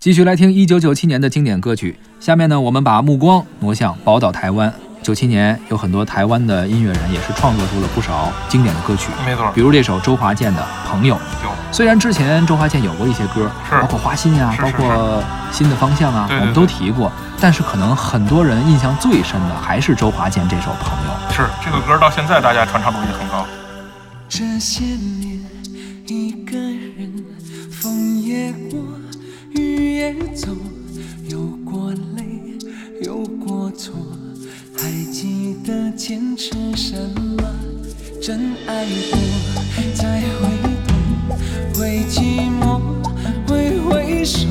继续来听一九九七年的经典歌曲。下面呢，我们把目光挪向宝岛台湾。九七年有很多台湾的音乐人也是创作出了不少经典的歌曲，没错比如这首周华健的《朋友》。有虽然之前周华健有过一些歌，是包括《花心》呀，包括《新的方向》啊，我们都提过，但是可能很多人印象最深的还是周华健这首《朋友》。是这个歌到现在大家传唱度也很高。这些年，一个人，风也过，雨也走，有过累，有过错，还记得坚持什么？真爱过，再回头，会寂寞，会回首，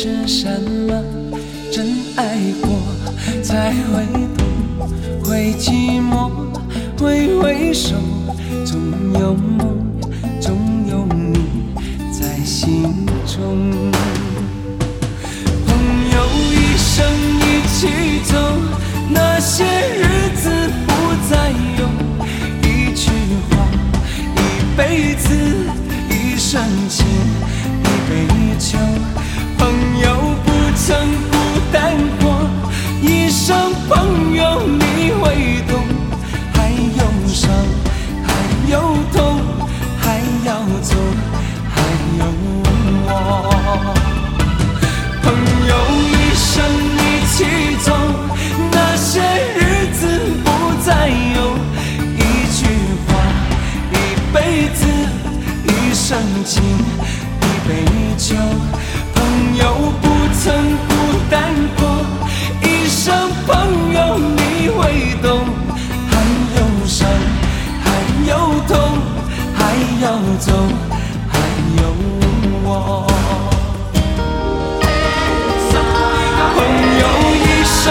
是什么？真爱过，才会懂，会寂寞，会回首，总有梦，总有你在心中。朋友一生一起走，那些日子不再有。一句话，一辈子，一生情，一杯酒。朋友不曾孤单过，一生朋友你会懂。还有伤，还有痛，还要走，还有我。朋友一生